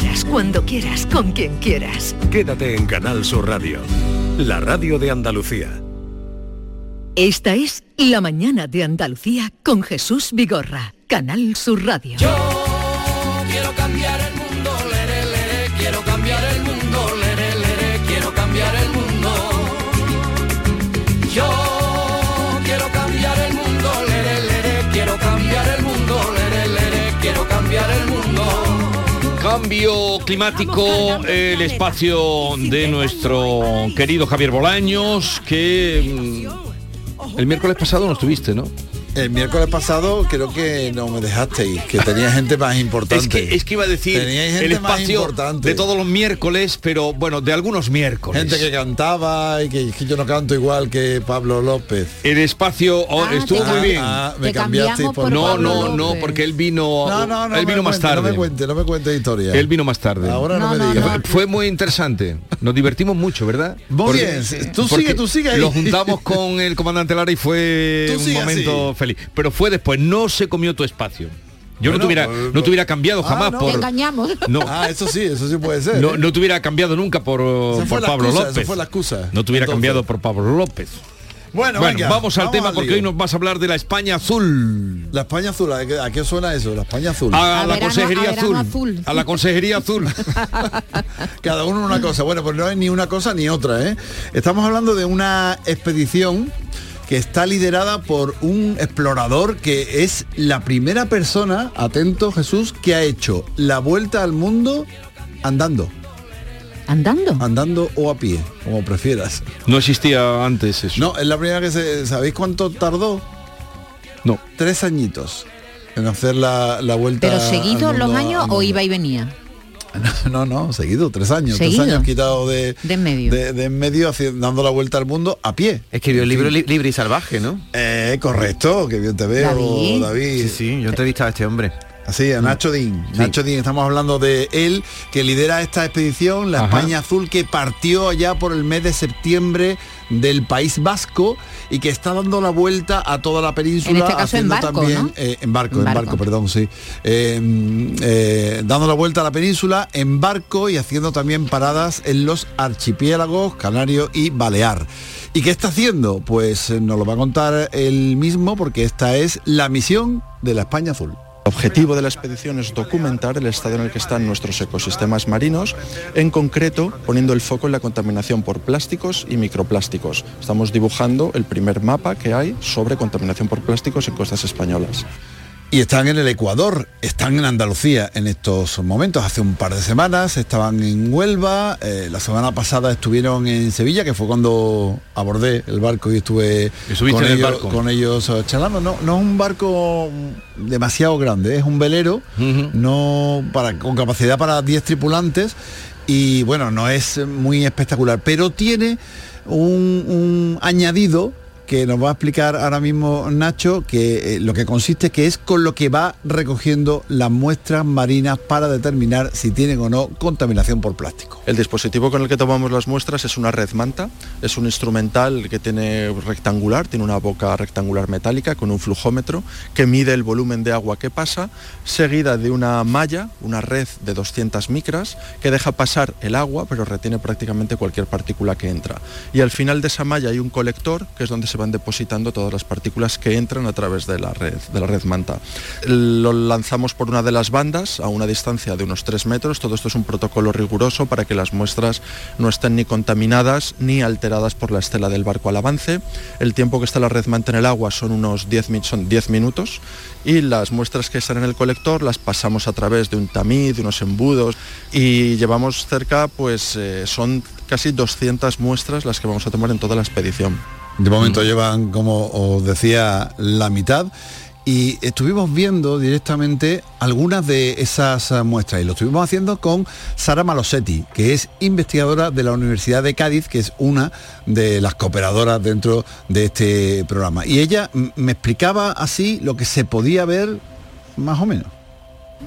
quieras, cuando quieras, con quien quieras. Quédate en Canal Sur Radio, la radio de Andalucía. Esta es La mañana de Andalucía con Jesús Vigorra, Canal Sur Radio. quiero cambiar Cambio climático, el espacio de nuestro querido Javier Bolaños, que mm, el miércoles pasado no estuviste, ¿no? El miércoles pasado creo que no me dejasteis, que tenía gente más importante. Es que, es que iba a decir gente el más espacio importante. de todos los miércoles, pero bueno, de algunos miércoles. Gente que cantaba y que, que yo no canto igual que Pablo López. El espacio oh, Ah, estuvo muy bien. ah, me Te cambiasteis cambiamos por por no, Pablo no, no, porque él vino, No, no, no él vino más cuente, tarde. No me cuente, no me cuente historia. Él vino más tarde. Ahora no, me digas. Fue muy interesante. Nos divertimos mucho, ¿verdad? Muy bien. Tú sigue, tú sigue ahí. Lo juntamos con el comandante Lara y fue Tú un momento feliz. Pero fue después, no se comió tu espacio. Yo no, Bueno, hubiera, pues, no te hubiera cambiado Ah, jamás no. por... Te engañamos. No. Ah, eso sí, eso sí puede ser. No, ¿eh? no te hubiera cambiado nunca por, Pablo excusa, López. fue la excusa. No te hubiera Entonces. cambiado por Pablo López. Bueno, Bueno, venga, vamos al tema al porque hoy nos vas a hablar de la España azul. La España azul, ¿a qué, a qué suena eso? La España azul. A, la consejería azul. A la consejería azul. Cada uno una cosa. Bueno, pues no es ni una cosa ni otra, ¿eh? Estamos hablando de una expedición que está liderada por un explorador que es la primera persona, atento Jesús, que ha hecho la vuelta al mundo andando. ¿Andando? Andando o a pie, como prefieras. No existía antes eso. No, es la primera que se... ¿Sabéis cuánto tardó? No. Tres añitos en hacer la, la vuelta. ¿Pero seguidos los años al o iba y venía? No, no, seguido, tres años. ¿Seguido? Tres años quitado de, De en medio. de, de en medio, haci- dando la vuelta al mundo a pie. Escribió el libro Li- Libre y Salvaje, ¿no? Eh, correcto, que bien te veo, David. David. Sí, sí, yo entrevistaba a este hombre. Así, a Nacho Dean. Nacho Dean, estamos hablando de él, que lidera esta expedición, la Ajá. España Azul, que partió allá por el mes de septiembre del País Vasco y que está dando la vuelta a toda la península. En este caso en haciendo barco, también, ¿no? eh, en barco, En en barco. perdón, sí. Eh, eh, dando la vuelta a la península en barco y haciendo también paradas en los archipiélagos Canario y Balear. ¿Y qué está haciendo? Pues eh, nos lo va a contar él mismo porque esta es la misión de la España Azul. El objetivo de la expedición es documentar el estado en el que están nuestros ecosistemas marinos, en concreto poniendo el foco en la contaminación por plásticos y microplásticos. Estamos dibujando el primer mapa que hay sobre contaminación por plásticos en costas españolas. Y están en el Ecuador, están en Andalucía en estos momentos. Hace un par de semanas estaban en Huelva, eh, la semana pasada estuvieron en Sevilla, que fue cuando abordé el barco y estuve con, ellos, barco. con ellos eh, charlando. No, no es un barco demasiado grande, es un velero, no para, con capacidad para 10 tripulantes y bueno, no es muy espectacular, pero tiene un, un añadido que nos va a explicar ahora mismo Nacho, que eh, lo que consiste que es con lo que va recogiendo las muestras marinas para determinar si tienen o no contaminación por plástico. El dispositivo con el que tomamos las muestras es una red manta, es un instrumental que tiene rectangular, tiene una boca rectangular metálica con un flujómetro que mide el volumen de agua que pasa, seguida de una malla, una red de 200 micras que deja pasar el agua pero retiene prácticamente cualquier partícula que entra. Y al final de esa malla hay un colector que es donde se van depositando todas las partículas que entran a través de la red, de la red manta. Lo lanzamos por una de las bandas a una distancia de unos 3 metros. Todo esto es un protocolo riguroso para que las muestras no estén ni contaminadas ni alteradas por la estela del barco al avance. El tiempo que está la red manta en el agua son unos 10, mi- son 10 minutos y las muestras que están en el colector las pasamos a través de un tamiz, de unos embudos y llevamos cerca, pues eh, son casi 200 muestras las que vamos a tomar en toda la expedición. De momento llevan, como os decía, la mitad. Y estuvimos viendo directamente algunas de esas eh, muestras y lo estuvimos haciendo con Sara Malosetti, que es investigadora de la Universidad de Cádiz, que es una de las cooperadoras dentro de este programa. Y ella mm, me explicaba así lo que se podía ver más o menos.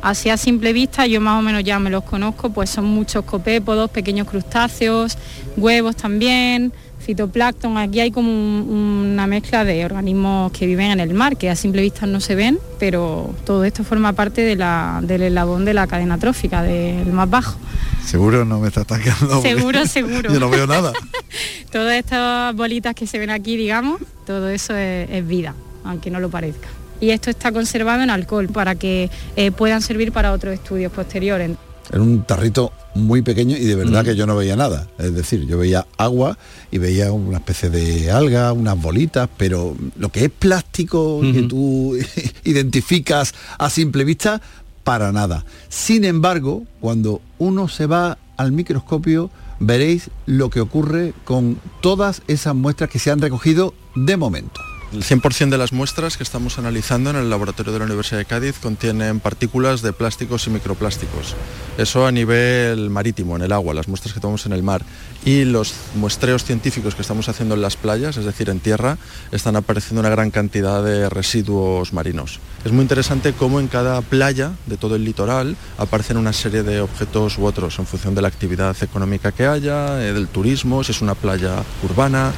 Así a simple vista, yo más o menos ya me los conozco, pues son muchos copépodos, pequeños crustáceos, huevos también, fitoplancton, aquí hay como un- una mezcla de organismos que viven en el mar, que a simple vista no se ven, pero todo esto forma parte de la- del eslabón de la cadena trófica, del más bajo. Seguro no me está atacando. Seguro, seguro. Yo no veo nada. Todas estas bolitas que se ven aquí, digamos, todo eso es, es vida, aunque no lo parezca. Y esto está conservado en alcohol para que eh, puedan servir para otros estudios posteriores. Era un tarrito muy pequeño y de verdad que yo no veía nada. Es decir, yo veía agua y veía una especie de alga, unas bolitas, pero lo que es plástico que tú identificas a simple vista, para nada. Sin embargo, cuando uno se va al microscopio, veréis lo que ocurre con todas esas muestras que se han recogido de momento. El 100% de las muestras que estamos analizando en el laboratorio de la Universidad de Cádiz contienen partículas de plásticos y microplásticos. Eso a nivel marítimo, en el agua, las muestras que tomamos en el mar. Y los muestreos científicos que estamos haciendo en las playas, es decir, en tierra, están apareciendo una gran cantidad de residuos marinos. Es muy interesante cómo en cada playa de todo el litoral aparecen una serie de objetos u otros en función de la actividad económica que haya, eh, del turismo, si es una playa urbana,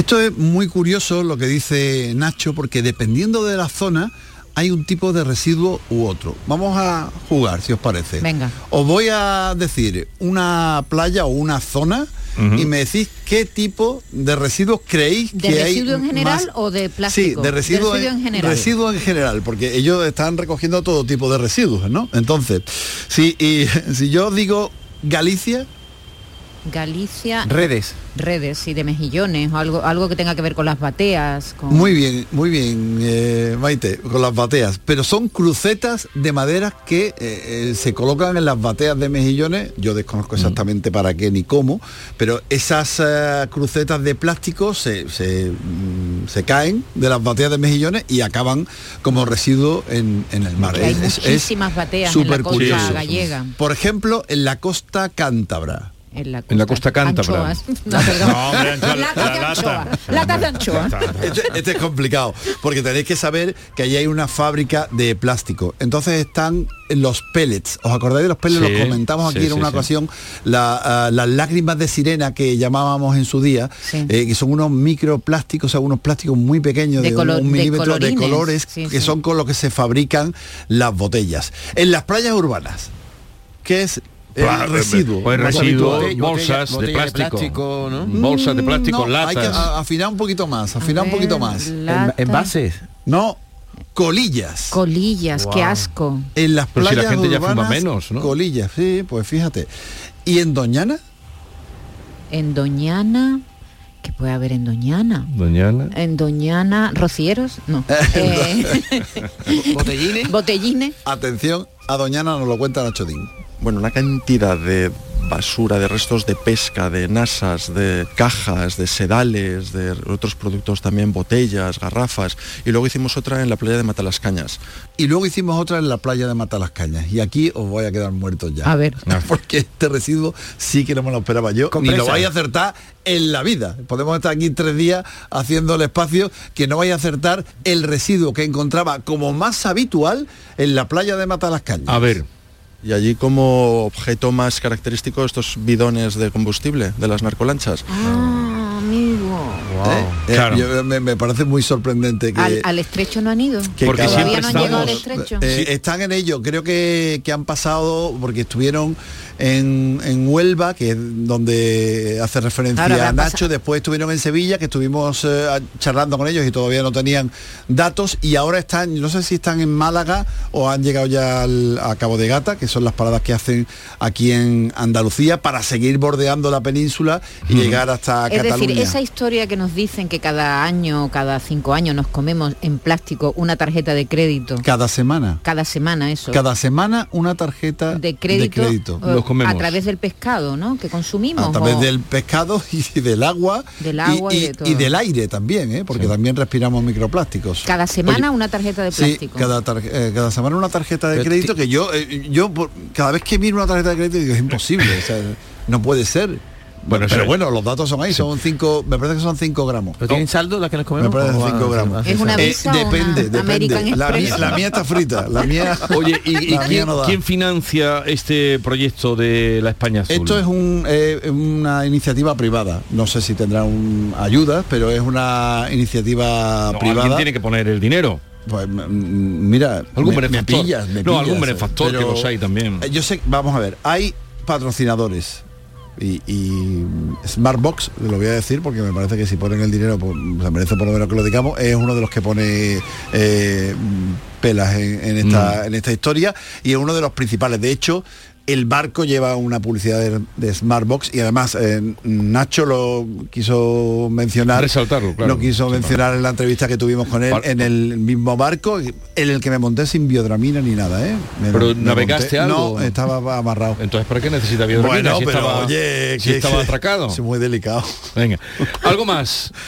Esto es muy curioso lo que dice Nacho, porque dependiendo de la zona hay un tipo de residuo u otro. Vamos a jugar, si os parece. Venga. Os voy a decir una playa o una zona y me decís qué tipo de residuos creéis ¿De que hay residuo en general más- o de plástico? Sí, de residuo, residuo en general. residuo en general, porque ellos están recogiendo todo tipo de residuos, ¿no? Entonces, si, y, si yo os digo Galicia, Galicia, Redes. redes y de mejillones o algo, algo que tenga que ver con las bateas. Con... Muy bien, muy bien, eh, Maite, con las bateas. Pero son crucetas de madera que eh, eh, se colocan en las bateas de mejillones. Yo desconozco exactamente para qué ni cómo, pero esas eh, crucetas de plástico se, se, mm, se caen de las bateas de mejillones y acaban como residuo en, en el mar. Hay Es- muchísimas bateas en la costa gallega. Por ejemplo, en la costa cántabra. En la En la costa cántabra. Anchoas. No, perdón. No, hombre, anchoa- la de lata. anchoa. De. Este, este es complicado, porque tenéis que saber que allí hay una fábrica de plástico. Entonces están los pellets. ¿Os acordáis de los pellets? Sí, los comentamos aquí sí, en una sí. ocasión. La, ah, las lágrimas de sirena que llamábamos en su día, Sí. eh, que son unos microplásticos, o sea, unos plásticos muy pequeños De de, un de milímetro de, colorines. colores, Sí, que sí. son con los que se fabrican las botellas. En las playas urbanas, ¿qué es el residuo? Pues habitual? bolsas botella de de plástico, plástico, ¿no? bolsas de plástico, No, Hay que latas. afinar un poquito más, afinar un poquito más. En- Envases. No, colillas. Colillas, qué asco. en las Pero si la playas gente ya fuma menos, ¿no? Colillas, sí, pues fíjate. ¿Y en Doñana? En Doñana, ¿qué puede haber en Doñana? Doñana. En Doñana, rocieros, no. Eh, Botellines. botellines. Atención, a Doñana nos lo cuenta Nacho Dín. Bueno, una cantidad de basura, de restos de pesca, de nasas, de cajas, de sedales, de otros productos también, botellas, garrafas. Y luego hicimos otra en la playa de Matalascañas. Y luego hicimos otra en la playa de Matalascañas. Y aquí os voy a quedar muertos ya. A ver. Porque este residuo sí que no me lo esperaba yo. Ni lo Compresa. vais a acertar en la vida. Podemos estar aquí tres días haciendo el espacio que no vais a acertar el residuo que encontraba como más habitual en la playa de Matalascañas. A ver, Y allí como objeto más característico estos bidones de combustible de las narcolanchas. Ah, amigo. ¿Eh? Eh, Claro. yo- me, me parece muy sorprendente que... Al, al estrecho no han ido. que Porque cada- siempre no han llegado al estrecho. Eh, Están en ello, creo que, que han pasado, porque estuvieron en, en Huelva, que es donde hace referencia a Nacho, después estuvieron en Sevilla, que estuvimos eh, charlando con ellos y todavía no tenían datos, y ahora están, no sé si están en Málaga o han llegado ya al- a Cabo de Gata, que son las paradas que hacen aquí en Andalucía, para seguir bordeando la península y llegar hasta es Cataluña. decir, esa historia que nos dicen que cada año, cada cinco años nos comemos en plástico una tarjeta de crédito. Cada semana. Cada semana eso. Cada semana una tarjeta de crédito, crédito. eh, Los comemos. a través del pescado, ¿no? Que consumimos. a través o- del pescado y del agua Del agua y de todo. del aire también ¿eh? porque también respiramos microplásticos Cada semana una tarjeta de sí plástico. cada, tar- eh, cada semana una tarjeta de Pero crédito que yo eh, yo por- cada vez que miro una tarjeta de crédito digo es imposible o sea, no puede ser Bueno, pero bueno, los datos son ahí, son 5, me parece que son 5 gramos. ¿Pero tienen saldo las que nos comemos? Me parece ¿Cómo va? 5 gramos. ¿Es una Eh, una depende, depende. American La mía, la mía está frita, la mía. Oye, ¿y, y la mía quién, no da. quién financia este proyecto de la España Azul? Esto es un, eh, una iniciativa privada. No sé si tendrá un, ayudas, pero es una iniciativa No, privada. alguien tiene que poner el dinero. Pues mm, mira, Algún me, me benefactor. pillas, me No, pillas, algún eh, benefactor, que los hay también. eh, Yo sé, vamos a ver, hay patrocinadores y, y Smartbox, lo voy a decir porque me parece que si ponen el dinero, pues, se merece por lo menos que lo digamos, es uno de los que pone eh, pelas en, en esta, Mm. en esta historia y es uno de los principales. De hecho, el barco lleva una publicidad de, de Smartbox y además eh, Nacho lo quiso mencionar. Resaltarlo, claro. Lo quiso Sí, mencionar en la entrevista que tuvimos con él Bar- en el mismo barco, en el que me monté sin biodramina ni nada, ¿eh? Me- Pero me ¿navegaste monté- algo? No, estaba amarrado. Entonces, ¿para qué necesita biodramina Bueno, si pero estaba, oye, si que- estaba atracado? Es muy delicado. Venga. Algo más.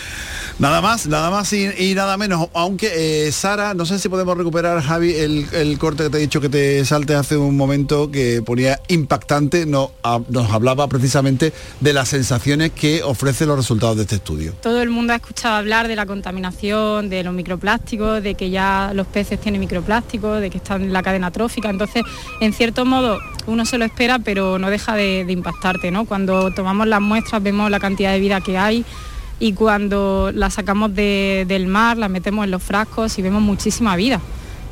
Nada más, nada más y, nada menos. Aunque eh, Sara, no sé si podemos recuperar, Javi, el, corte que te he dicho que te salte hace un momento que ponía impactante, no, nos hablaba precisamente de las sensaciones que ofrecen los resultados de este estudio. Todo el mundo ha escuchado hablar de la contaminación, de los microplásticos, de que ya los peces tienen microplásticos, de que están en la cadena trófica. Entonces, en cierto modo, uno se lo espera, pero no deja de, de impactarte, ¿no? Cuando tomamos las muestras vemos la cantidad de vida que hay y cuando la sacamos de- del mar, la metemos en los frascos y vemos muchísima vida.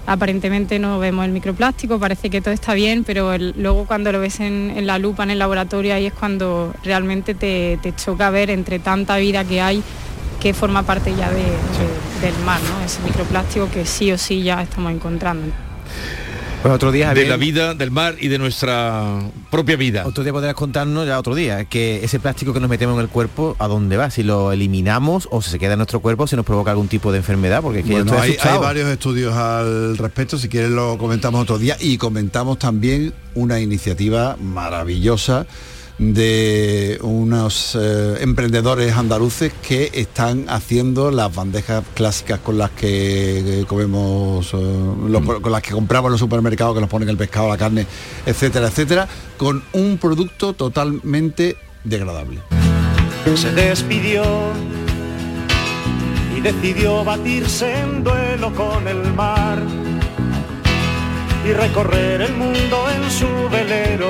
Aparentemente no vemos el microplástico, parece que todo está bien, pero el- luego cuando lo ves en, en la lupa, en el laboratorio, ahí es cuando realmente te, te choca ver entre tanta vida que hay que forma parte ya de- de- del mar, ¿no? Ese microplástico que sí o sí ya estamos encontrando. Pues otro día, De la vida, del mar y de nuestra propia vida. Otro día podrás contarnos ya otro día que ese plástico que nos metemos en el cuerpo, ¿a dónde va? Si lo eliminamos o si se queda en nuestro cuerpo, si nos provoca algún tipo de enfermedad, porque es que yo Bueno, estoy hay, hay varios estudios al respecto, si quieres lo comentamos otro día y comentamos también una iniciativa maravillosa de unos eh, emprendedores andaluces que están haciendo las bandejas clásicas con las que eh, comemos, eh, lo- con las que compramos en los supermercados, que nos ponen el pescado, la carne, etcétera, etcétera, con un producto totalmente degradable. Se despidió y decidió batirse en duelo con el mar y recorrer el mundo en su velero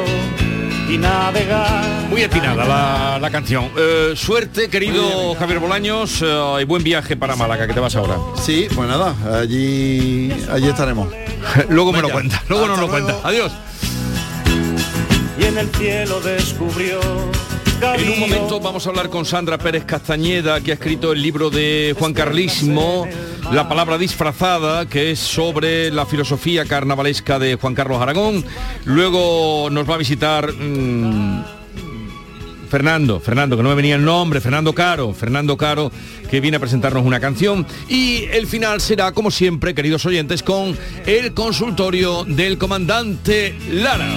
y navegar. Muy atinada la, la canción. Eh, suerte, querido Javier Bolaños, eh, y buen viaje para Málaga, que te vas ahora. Sí, pues nada, allí, allí estaremos. luego me lo cuenta, luego nos lo cuenta. Adiós. y en el cielo descubrió. En un momento vamos a hablar con Sandra Pérez Castañeda, que ha escrito el libro de Juan Carlismo, La palabra disfrazada, que es sobre la filosofía carnavalesca de Juan Carlos Aragón. Luego nos va a visitar mm, Fernando, Fernando, que no me venía el nombre, Fernando Caro, Fernando Caro, que viene a presentarnos una canción. Y el final será, como siempre, queridos oyentes, con el consultorio del comandante Lara.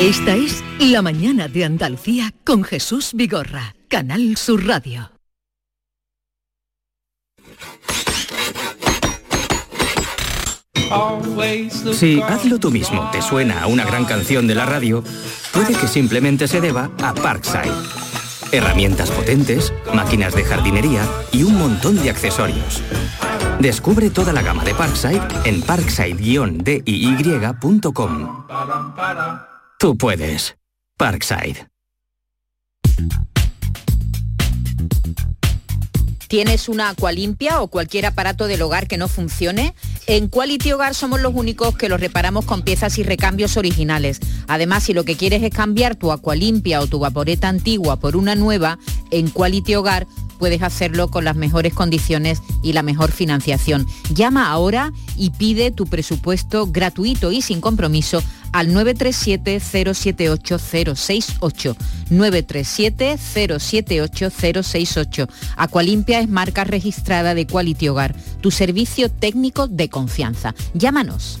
Esta es La mañana de Andalucía con Jesús Vigorra, Canal Sur Radio. Si Hazlo tú mismo te suena a una gran canción de la radio, puede que simplemente se deba a Parkside. Herramientas potentes, máquinas de jardinería y un montón de accesorios. Descubre toda la gama de Parkside en parkside-diy.com. Tú puedes. Parkside. ¿Tienes una agua limpia o cualquier aparato del hogar que no funcione? En Quality Hogar somos los únicos que los reparamos con piezas y recambios originales. Además, si lo que quieres es cambiar tu agua limpia o tu vaporeta antigua por una nueva, en Quality Hogar puedes hacerlo con las mejores condiciones y la mejor financiación. Llama ahora y pide tu presupuesto gratuito y sin compromiso al 937-078-068. 937-078-068. Acualimpia es marca registrada de Quality Hogar, tu servicio técnico de confianza. Llámanos.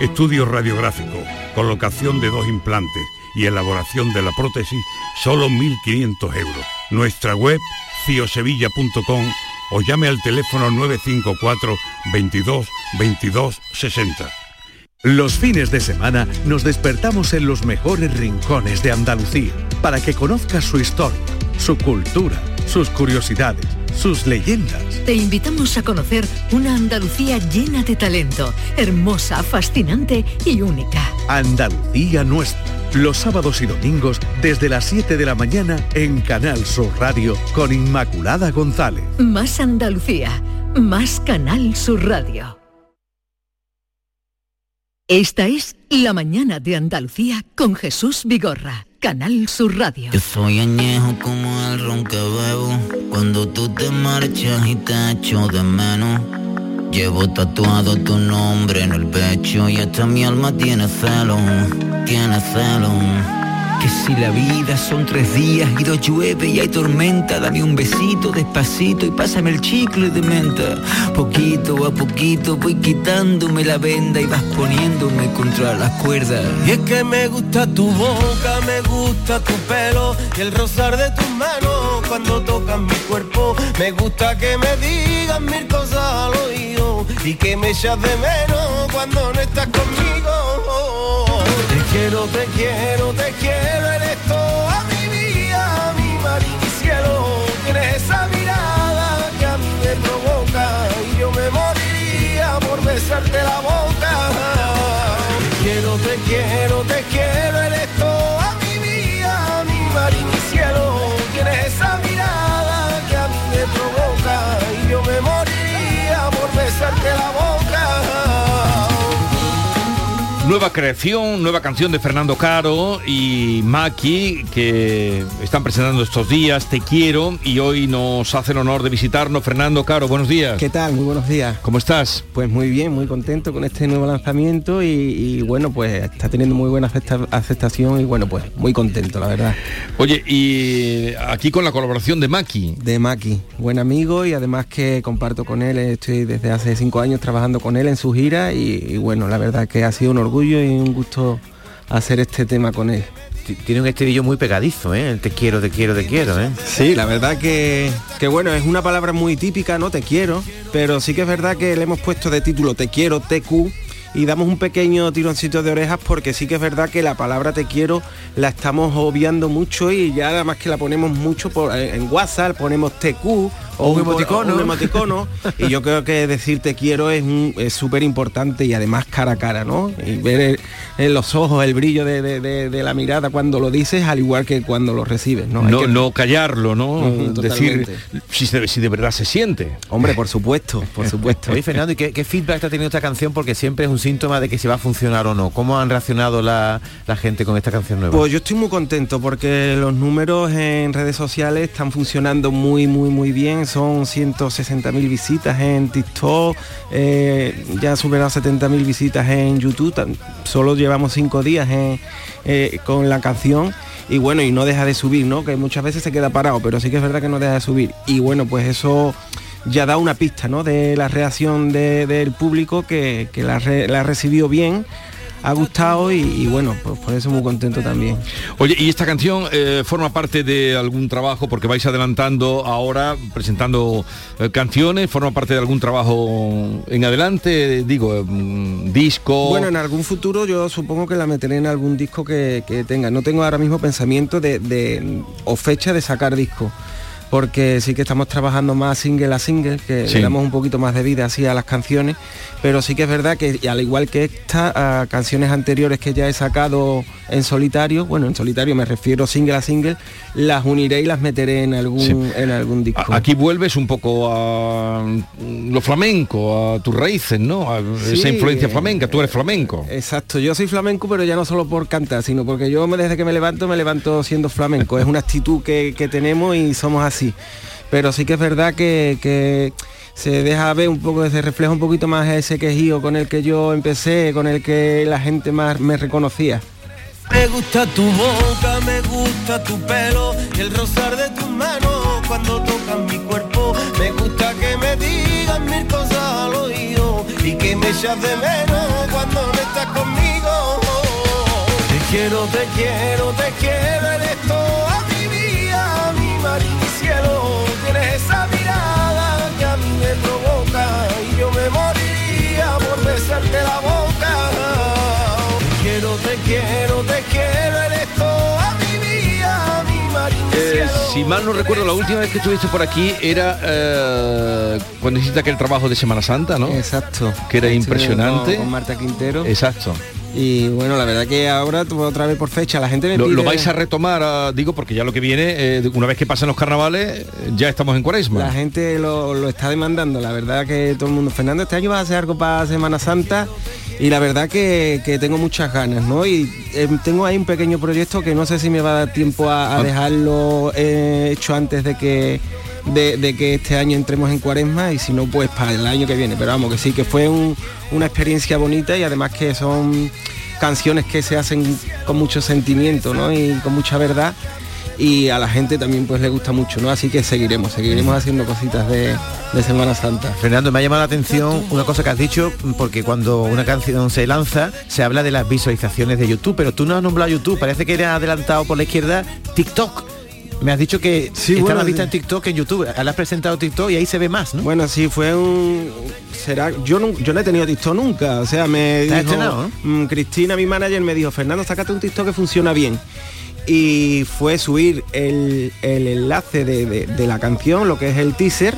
Estudio radiográfico, colocación de dos implantes y elaboración de la prótesis, solo 1.500 euros. Nuestra web, ciosevilla.com o llame al teléfono 954 22 22 60. Los fines de semana nos despertamos en los mejores rincones de Andalucía para que conozcas su historia, su cultura, sus curiosidades, sus leyendas. Te invitamos a conocer una Andalucía llena de talento, hermosa, fascinante y única. Andalucía nuestra. Los sábados y domingos desde las 7 de la mañana en Canal Sur Radio con Inmaculada González. Más Andalucía, más Canal Sur Radio. Esta es La mañana de Andalucía con Jesús Vigorra, Canal Sur Radio. Yo soy añejo como el ron que bebo. Cuando tú te marchas y te echo de menos. Llevo tatuado tu nombre en el pecho y hasta mi alma tiene celo, tiene celo. Que si la vida son tres días y dos llueve y hay tormenta, dame un besito despacito y pásame el chicle de menta. Poquito a poquito voy quitándome la venda y vas poniéndome contra las cuerdas. Y es que me gusta tu boca, me gusta tu pelo y el rozar de tus manos cuando tocan mi cuerpo. Me gusta que me digas mil cosas al oído y que me echas de menos cuando no estás conmigo. Te quiero, te quiero, te quiero, eres toda mi vida, mi mar y mi cielo. Tienes esa mirada que a mí me provoca y yo me moriría por besarte la boca. Te quiero, te quiero, te quiero, eres toda Nueva creación, nueva canción de Fernando Caro y Maki que están presentando estos días, Te quiero, y hoy nos hace el honor de visitarnos. Fernando Caro, buenos días. ¿Qué tal? Muy buenos días. ¿Cómo estás? Pues muy bien, muy contento con este nuevo lanzamiento y, y bueno, pues está teniendo muy buena acepta- aceptación y bueno, pues muy contento, la verdad. Oye, y aquí con la colaboración de Maki. De Maki, buen amigo y además que comparto con él, estoy desde hace cinco años trabajando con él en su gira y, y bueno, la verdad que ha sido un orgullo y un gusto hacer este tema con él. Tiene un estribillo muy pegadizo, ¿eh? El te quiero, te quiero, te quiero, ¿eh? Sí, la verdad que, que bueno, es una palabra muy típica, no te quiero, pero sí que es verdad que le hemos puesto de título te quiero, TQ, y damos un pequeño tironcito de orejas porque sí que es verdad que la palabra te quiero la estamos obviando mucho y ya además que la ponemos mucho por, en WhatsApp, ponemos TQ O un cor- emoticono. un emoticono. y yo creo que decir te quiero es un- es súper importante y además cara a cara, ¿no? Y ver el- en los ojos el brillo de, de- de- de la mirada cuando lo dices, al igual que cuando lo recibes, ¿no? Hay No, que- no callarlo, ¿no? Ujú, Decir totalmente. si, se- si de verdad se siente. Hombre, por supuesto, por supuesto. Oye, Fernando, ¿y qué, qué feedback está teniendo esta canción? Porque siempre es un síntoma de que si va a funcionar o no. ¿Cómo han reaccionado la, gente con esta canción nueva? Pues yo estoy muy contento porque los números en redes sociales están funcionando muy, muy, muy bien. Son 160.000 visitas en TikTok, eh, ya han superado 70.000 visitas en YouTube. Tan- Solo llevamos cinco días eh, con la canción. Y bueno, y no deja de subir, ¿no? Que muchas veces se queda parado, pero sí que es verdad que no deja de subir. Y bueno, pues eso ya da una pista, ¿no? De la reacción de- del público que, que la, re- la ha recibido bien, ha gustado y, y bueno, pues por eso muy contento también. Oye, ¿y esta canción eh, forma parte de algún trabajo? Porque vais adelantando ahora, presentando eh, canciones, ¿forma parte de algún trabajo en adelante? Digo, mm, disco... Bueno, en algún futuro yo supongo que la meteré en algún disco que, que tenga. No tengo ahora mismo pensamiento de, de- o fecha de sacar disco. Porque sí que estamos trabajando más single a single, que Sí. le damos un poquito más de vida así a las canciones, pero sí que es verdad que al igual que esta, a canciones anteriores que ya he sacado en solitario, bueno, en solitario me refiero single a single, las uniré y las meteré en algún, Sí. en algún disco. Aquí vuelves un poco a mm, lo flamenco, a tus raíces, ¿no? A esa influencia eh, flamenca, tú eres flamenco. Exacto, yo soy flamenco, pero ya no solo por cantar, sino porque yo desde que me levanto, me levanto siendo flamenco. Es una actitud que, que tenemos y somos así. Pero sí que es verdad que, que se deja ver un poco, se refleja un poquito más ese quejío con el que yo empecé, con el que la gente más me reconocía. Me gusta tu boca, me gusta tu pelo y el rozar de tus manos cuando tocan mi cuerpo. Me gusta que me digas mil cosas al oído y que me echas de menos cuando no estás conmigo. Te quiero, te quiero, te quiero, eres toda Te quiero, te quiero, eres toda mi vida, mi mar y mi Eh, si mal no recuerdo, la última vez que estuviste por aquí era eh, cuando hiciste aquel trabajo de Semana Santa, ¿no? Exacto. Que era Estuve impresionante. Con, con Marta Quintero. Exacto. Y bueno, la verdad que ahora otra vez por fecha, la gente me Lo, pide... lo vais a retomar, ah, digo, porque ya lo que viene, eh, una vez que pasen los carnavales, eh, ya estamos en cuaresma. La gente lo, lo está demandando, la verdad que todo el mundo, Fernando, este año vas a hacer algo para Semana Santa y la verdad que, que tengo muchas ganas, ¿no? Y eh, tengo ahí un pequeño proyecto que no sé si me va a dar tiempo a, a Ah. dejarlo eh, hecho antes de que de, que este año entremos en cuaresma y si no pues para el año que viene. Pero vamos, que sí, que fue un- una experiencia bonita y además que son canciones que se hacen con mucho sentimiento, ¿no? Y con mucha verdad y a la gente también pues le gusta mucho, ¿no? Así que seguiremos, seguiremos haciendo cositas de, de Semana Santa. Fernando, me ha llamado la atención una cosa que has dicho, porque cuando una canción se lanza, se habla de las visualizaciones de YouTube, pero tú no has nombrado YouTube, parece que eres adelantado por la izquierda TikTok. Me has dicho que está bueno, más vista sí. en TikTok que en YouTube. Ahora has presentado TikTok y ahí se ve más, ¿no? Bueno, sí, fue un... Será, yo no, yo no he tenido TikTok nunca, o sea, me ¿Te has dijo, estrenado, mm, Cristina, mi manager, me dijo, Fernando, sácate un TikTok que funciona bien. Y fue subir el, el enlace de, de- de la canción, lo que es el teaser,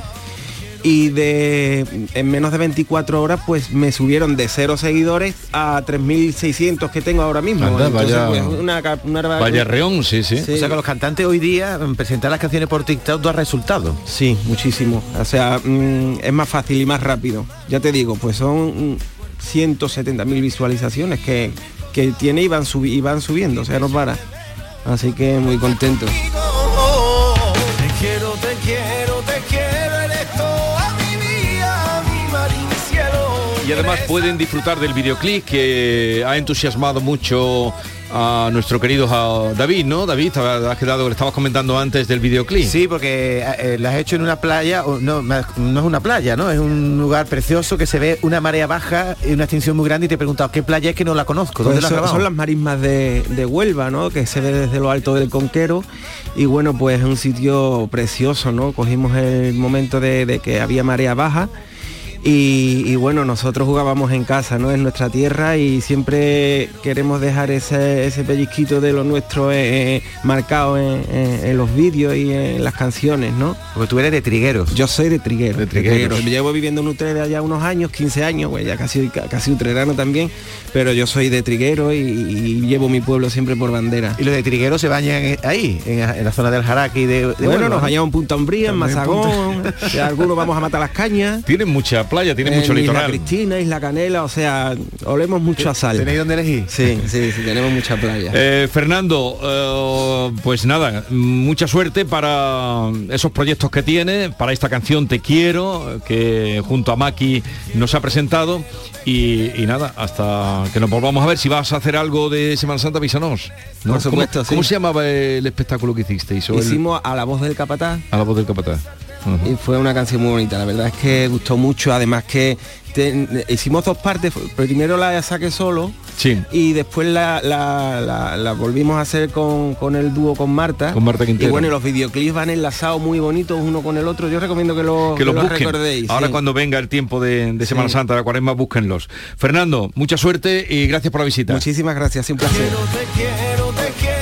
y de en menos de 24 horas pues me subieron de cero seguidores a 3.600 que tengo ahora mismo. Anda, Entonces, vaya- pues, una, una- Vaya reón, sí, sí. O sea que los cantantes hoy día presentar las canciones por TikTok da resultados. Sí, muchísimo. O sea, mm, es más fácil y más rápido. Ya te digo, pues son mm, 170.000 visualizaciones que, que tiene y van, subi- y van subiendo, o sea, no para. Así que muy contento. Te quiero, te quiero, te quiero, Y además pueden disfrutar del videoclip que ha entusiasmado mucho a nuestro querido a David, ¿no? David, te has quedado, le estabas comentando antes del videoclip. Sí, porque eh, la has hecho en una playa, o no, no es una playa, ¿no? Es un lugar precioso que se ve una marea baja y una extinción muy grande y te he preguntado qué playa es que no la conozco. ¿Dónde Pues la has son, son las marismas de, de Huelva, ¿no? Que se ve desde lo alto del Conquero. Y bueno, pues es un sitio precioso, ¿no? Cogimos el momento de, de que había marea baja. Y, y bueno, nosotros jugábamos en casa, ¿no? Es nuestra tierra y siempre queremos dejar ese, ese pellizquito de lo nuestro eh, eh, marcado en, en- en los vídeos y en las canciones, ¿no? Porque tú eres de Trigueros. Yo soy de Trigueros. De Trigueros. Llevo viviendo en Utrera ya unos años, 15 años, pues ya casi, casi utrerano también, pero yo soy de Trigueros y, y llevo mi pueblo siempre por bandera. Y los de Trigueros se bañan ahí, en, en la zona del Jaraqui de, de bueno, Huelva, nos ¿no? bañamos en Punta Umbría, en Mazagón, algunos vamos a matar las cañas. Tienen mucha playa, tienen mucho En Isla litoral. Cristina, Isla Canela, o sea, olemos mucho a sal. ¿Tenéis dónde elegir? Sí, sí, sí, tenemos mucha playa. Eh, Fernando, eh, pues nada, mucha suerte para esos proyectos que tiene, para esta canción Te Quiero, que junto a Maki nos ha presentado. Y, y nada, hasta que nos volvamos a ver, si vas a hacer algo de Semana Santa, avísanos. ¿no? Por supuesto, ¿Cómo, sí. cómo se llamaba el espectáculo que hicisteis? El- Hicimos a la voz del capataz. a la voz del capataz. Y fue una canción muy bonita, la verdad es que gustó mucho, además que te- hicimos dos partes, primero la saqué solo Sí. y después la, la- la- la volvimos a hacer con, con el dúo con Marta. Con Marta Quintero. Y bueno, y los videoclips van enlazados muy bonitos uno con el otro, yo recomiendo que, lo, que los los busquen. recordéis. Ahora sí. cuando venga el tiempo de, de Semana Sí. Santa, la cuaresma, búsquenlos. Fernando, mucha suerte y gracias por la visita. Muchísimas gracias, un placer. Te quiero, te quiero, eres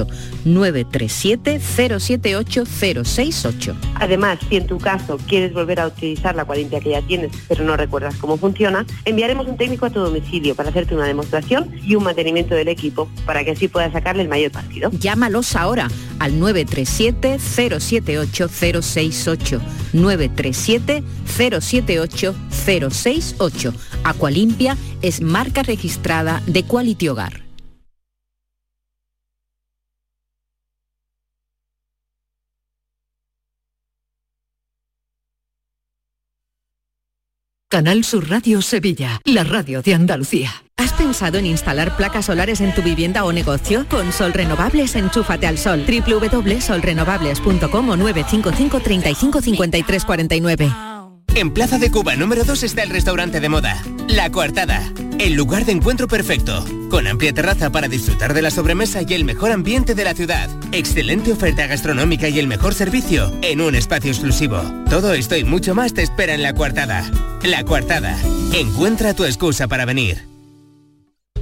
937-078-068. Además, si en tu caso quieres volver a utilizar la Aqualimpia que ya tienes, pero no recuerdas cómo funciona, enviaremos un técnico a tu domicilio para hacerte una demostración y un mantenimiento del equipo para que así puedas sacarle el mayor partido. Llámalos ahora al 937-078-068. 937-078-068. Aqualimpia es marca registrada de Quality Hogar. Canal Sur Radio Sevilla, la radio de Andalucía. ¿Has pensado en instalar placas solares en tu vivienda o negocio? Con Sol Renovables, enchúfate al sol. www.solrenovables.com o 955 35 53 49. En Plaza de Cuba número 2 está el restaurante de moda, La Coartada, el lugar de encuentro perfecto, con amplia terraza para disfrutar de la sobremesa y el mejor ambiente de la ciudad, excelente oferta gastronómica y el mejor servicio en un espacio exclusivo. Todo esto y mucho más te espera en La Coartada. La Coartada, encuentra tu excusa para venir.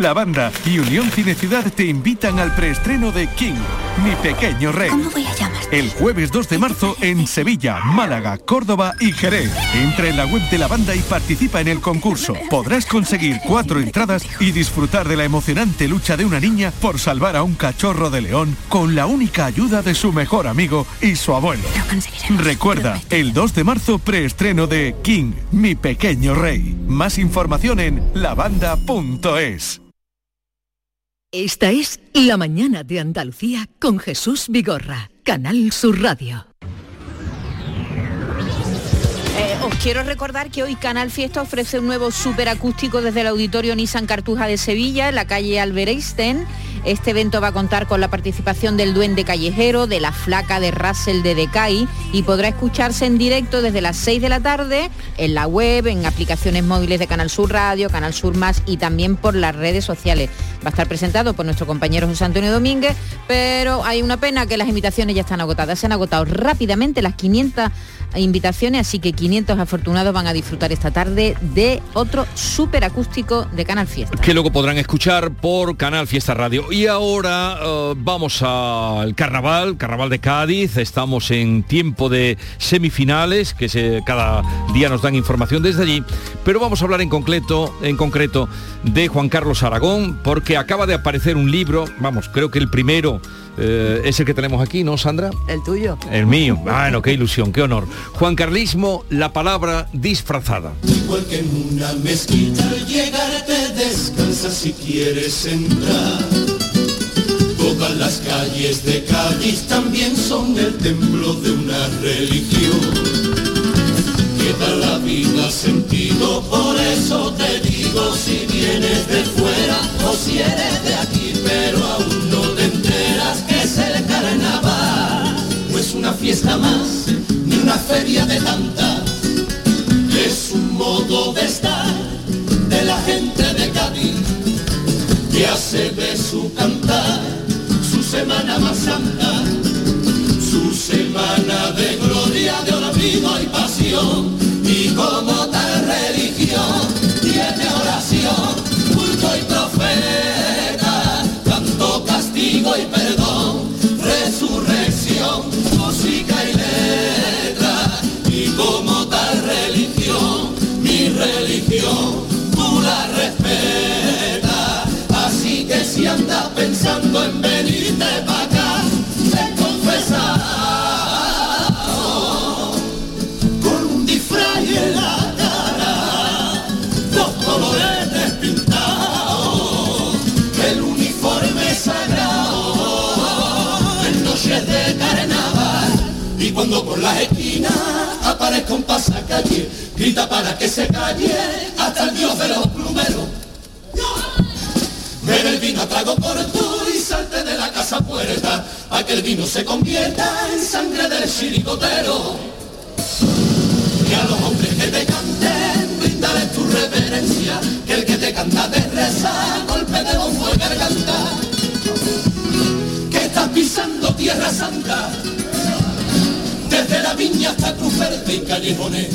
La banda y Unión Cine Ciudad te invitan al preestreno de King, Mi Pequeño Rey. ¿Cómo voy a llamar? El jueves 2 de marzo en Sevilla, Málaga, Córdoba y Jerez. Entra en la web de la banda y participa en el concurso. Podrás conseguir cuatro entradas y disfrutar de la emocionante lucha de una niña por salvar a un cachorro de león con la única ayuda de su mejor amigo y su abuelo. Recuerda, el 2 de marzo preestreno de King, Mi Pequeño Rey. Más información en lavanda.es. Esta es La Mañana de Andalucía con Jesús Vigorra, Canal Sur Radio. Eh, os quiero recordar que hoy Canal Fiesta ofrece un nuevo superacústico desde el Auditorio Nissan Cartuja de Sevilla, en la calle Albert Einstein. Este evento va a contar con la participación del Duende Callejero, de la Flaca de Russell de Decay y podrá escucharse en directo desde las 6 de la tarde en la web, en aplicaciones móviles de Canal Sur Radio, Canal Sur Más y también por las redes sociales. Va a estar presentado por nuestro compañero José Antonio Domínguez, pero hay una pena que las invitaciones ya están agotadas. Se han agotado rápidamente las 500 invitaciones, así que 500 afortunados van a disfrutar esta tarde de otro superacústico de Canal Fiesta. que luego podrán escuchar por Canal Fiesta Radio. Y ahora eh, vamos al carnaval, carnaval de Cádiz. Estamos en tiempo de semifinales, que se, cada día nos dan información desde allí. Pero vamos a hablar en concreto, en concreto de Juan Carlos Aragón, porque acaba de aparecer un libro, vamos, creo que el primero eh, es el que tenemos aquí, ¿no, Sandra? El tuyo. El mío. Bueno, qué ilusión, qué honor. Juan Carlismo, la palabra disfrazada. Igual que en una mezquita al llegar te descansa si quieres entrar. Las calles de Cádiz también son el templo de una religión. Que da la vida sentido, por eso te digo si vienes de fuera o si eres de aquí, pero aún no te enteras que es el carnaval. No es una fiesta más, ni una feria de tantas es un modo de estar de la gente de Cádiz que hace de su cantar semana más santa, su semana de gloria, de olvido y pasión. Y como tal religión tiene oración, culto y profeta, canto, castigo y perdón, resurrección, música y letra. Y como tal religión, mi religión, tú la respetas. Que si andas pensando en venirte para acá, te confesar con un disfraz en la cara, dos colores pintados, el uniforme sagrado, en noches de carnaval. Y cuando por las esquinas aparezca un pasacalle, grita para que se calle hasta el dios de los plumeros. Que el vino se convierta en sangre del chiricotero. Y a los hombres que te canten, brindale tu reverencia, que el que te canta te reza, golpe de bombo y garganta. Que estás pisando tierra santa, desde la viña hasta Verde y callejones.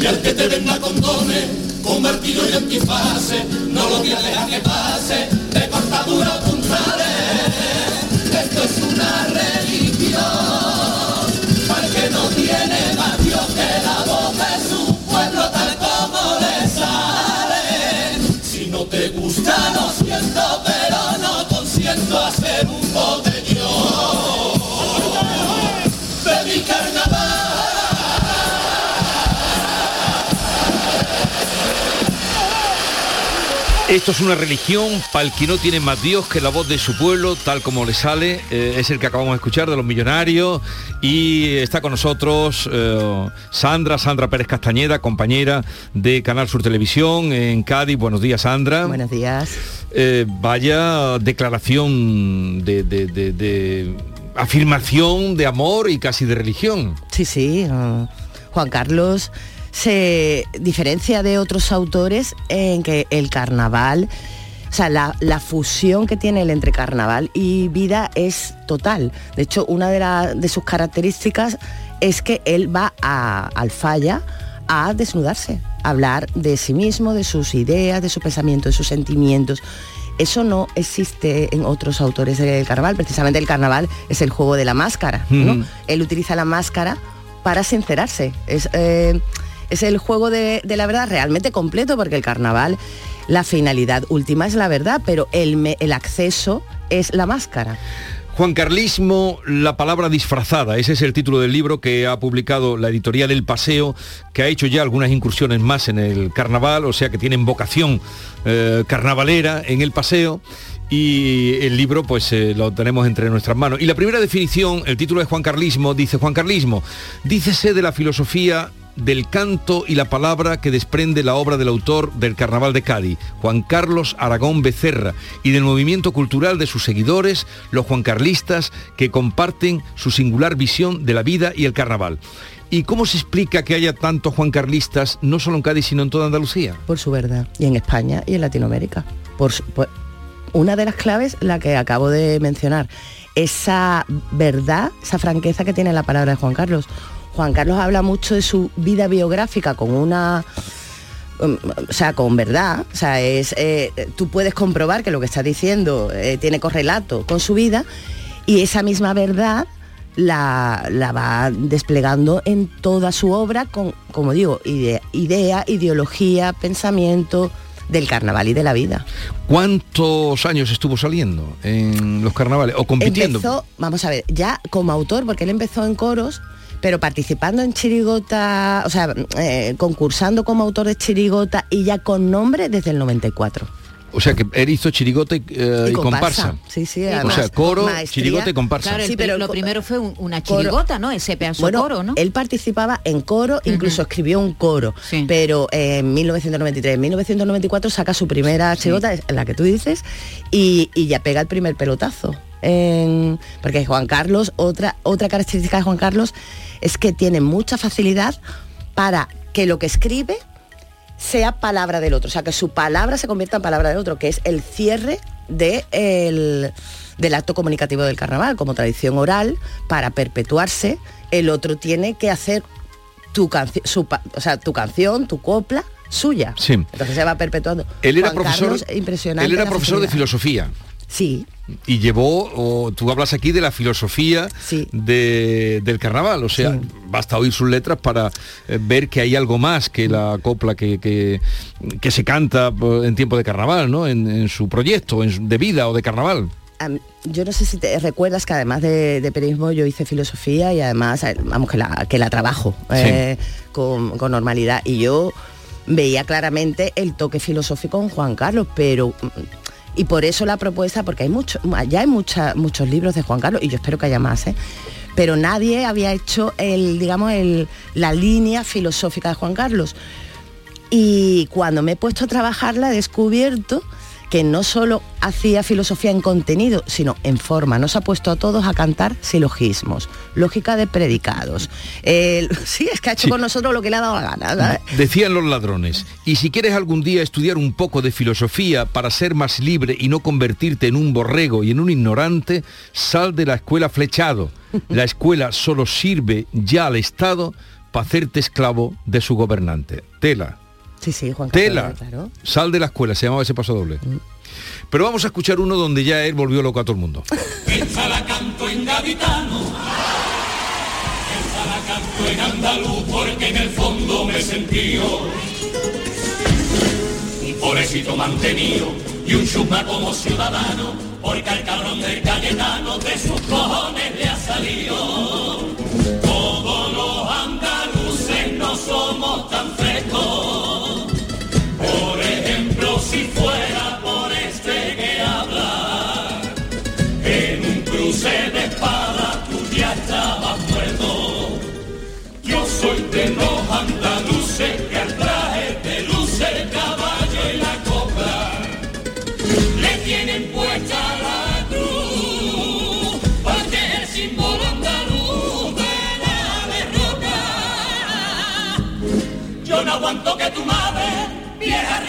Y al que te venda condones, con martillo y antifase, no lo voy a dejar que pase, de cortadura o no te gusta, lo siento, Esto es una religión para el que no tiene más Dios que la voz de su pueblo, tal como le sale. Eh, es el que acabamos de escuchar de los millonarios. Y está con nosotros eh, Sandra, Sandra Pérez Castañeda, compañera de Canal Sur Televisión en Cádiz. Buenos días, Sandra. Buenos días. Eh, vaya declaración de, de- de- de afirmación de amor y casi de religión. Sí, sí. uh, Juan Carlos se diferencia de otros autores en que el carnaval, o sea, la, la fusión que tiene él entre carnaval y vida es total. De hecho, una de, la- de sus características es que él va a, al falla a desnudarse, a hablar de sí mismo, de sus ideas, de sus pensamientos, de sus sentimientos. Eso no existe en otros autores del carnaval. Precisamente el carnaval es el juego de la máscara. ¿no? Él utiliza la máscara para sincerarse. Es, eh, es el juego de, la verdad realmente completo porque el carnaval, la finalidad última es la verdad, pero el, el acceso es la máscara. Juan Carlismo, la palabra disfrazada, ese es el título del libro que ha publicado la editorial El Paseo, que ha hecho ya algunas incursiones más en el carnaval, o sea que tienen vocación eh, carnavalera en el paseo. Y el libro pues eh, lo tenemos entre nuestras manos. Y la primera definición, el título es Juan Carlismo, dice Juan Carlismo, dícese de la filosofía del canto y la palabra que desprende la obra del autor del Carnaval de Cádiz, Juan Carlos Aragón Becerra, y del movimiento cultural de sus seguidores, los juancarlistas, que comparten su singular visión de la vida y el carnaval. ¿Y cómo se explica que haya tantos juancarlistas, no solo en Cádiz, sino en toda Andalucía? por su verdad, y en España y en Latinoamérica. Por, por- una de las claves, la que acabo de mencionar, esa verdad, esa franqueza que tiene la palabra de Juan Carlos. Juan Carlos habla mucho de su vida biográfica con una um, o sea, con verdad, o sea, es, eh, tú puedes comprobar que lo que está diciendo eh, tiene correlato con su vida y esa misma verdad la, la va desplegando en toda su obra con, como digo, ide- idea, ideología, pensamiento del carnaval y de la vida. ¿Cuántos años estuvo saliendo en los carnavales o compitiendo? Empezó, vamos a ver, ya como autor, porque él empezó en coros, pero participando en chirigota, o sea, eh, concursando como autor de chirigota y ya con nombre desde el 94. O sea que él hizo chirigota y, eh, y comparsa. Sí, sí, o además, sea, coro, maestría. chirigota y comparsa. Claro, el Sí, pero lo primero fue un- una coro. chirigota, ¿no? Ese pedazo Bueno, coro, ¿no? él participaba en coro, incluso escribió un coro, pero eh, en 1993, en 1994 saca su primera chirigota, es la que tú dices, y, y ya pega el primer pelotazo. En- porque Juan Carlos, otra, otra característica de Juan Carlos es que tiene mucha facilidad para que lo que escribe sea palabra del otro, o sea, que su palabra se convierta en palabra del otro, que es el cierre de el- del acto comunicativo del carnaval, como tradición oral, para perpetuarse, el otro tiene que hacer tu canción, o sea, tu canción, tu copla, suya. Sí. Entonces se va perpetuando. Él era Juan profesor, Carlos, impresionante él era profesor de filosofía. Sí. Y llevó, o tú hablas aquí de la filosofía de- del carnaval, o sea, basta oír sus letras para eh, ver que hay algo más que la copla que, que, que se canta eh, en tiempo de carnaval, ¿no? En, en su proyecto, en de vida o de carnaval. Yo no sé si te recuerdas que además de, de periodismo yo hice filosofía y además, eh, vamos, que la, que la trabajo eh, con, con normalidad. Y yo veía claramente el toque filosófico en Juan Carlos, pero... Y por eso la propuesta, porque hay mucho, ya hay mucha- muchos libros de Juan Carlos, y yo espero que haya más, ¿eh? pero nadie había hecho el, digamos, el, la línea filosófica de Juan Carlos. Y cuando me he puesto a trabajarla he descubierto que no solo hacía filosofía en contenido, sino en forma. Nos ha puesto a todos a cantar silogismos, lógica de predicados. Sí, es que ha hecho Sí. con nosotros lo que le ha dado la gana. ¿sabes? Decían los ladrones, y si quieres algún día estudiar un poco de filosofía para ser más libre y no convertirte en un borrego y en un ignorante, sal de la escuela flechado. La escuela solo sirve ya al Estado para hacerte esclavo de su gobernante. Tela. Sí, sí, Juan Carlos, Tela. claro. Sal de la escuela, se llamaba ese paso doble. Pero vamos a escuchar uno donde ya él volvió loco a todo el mundo. La canto en gaditano, la canto en andaluz, porque en el fondo me sentí un pobrecito mantenido y un chusma como ciudadano, porque al cabrón del Cayetano de sus cojones le ha salido.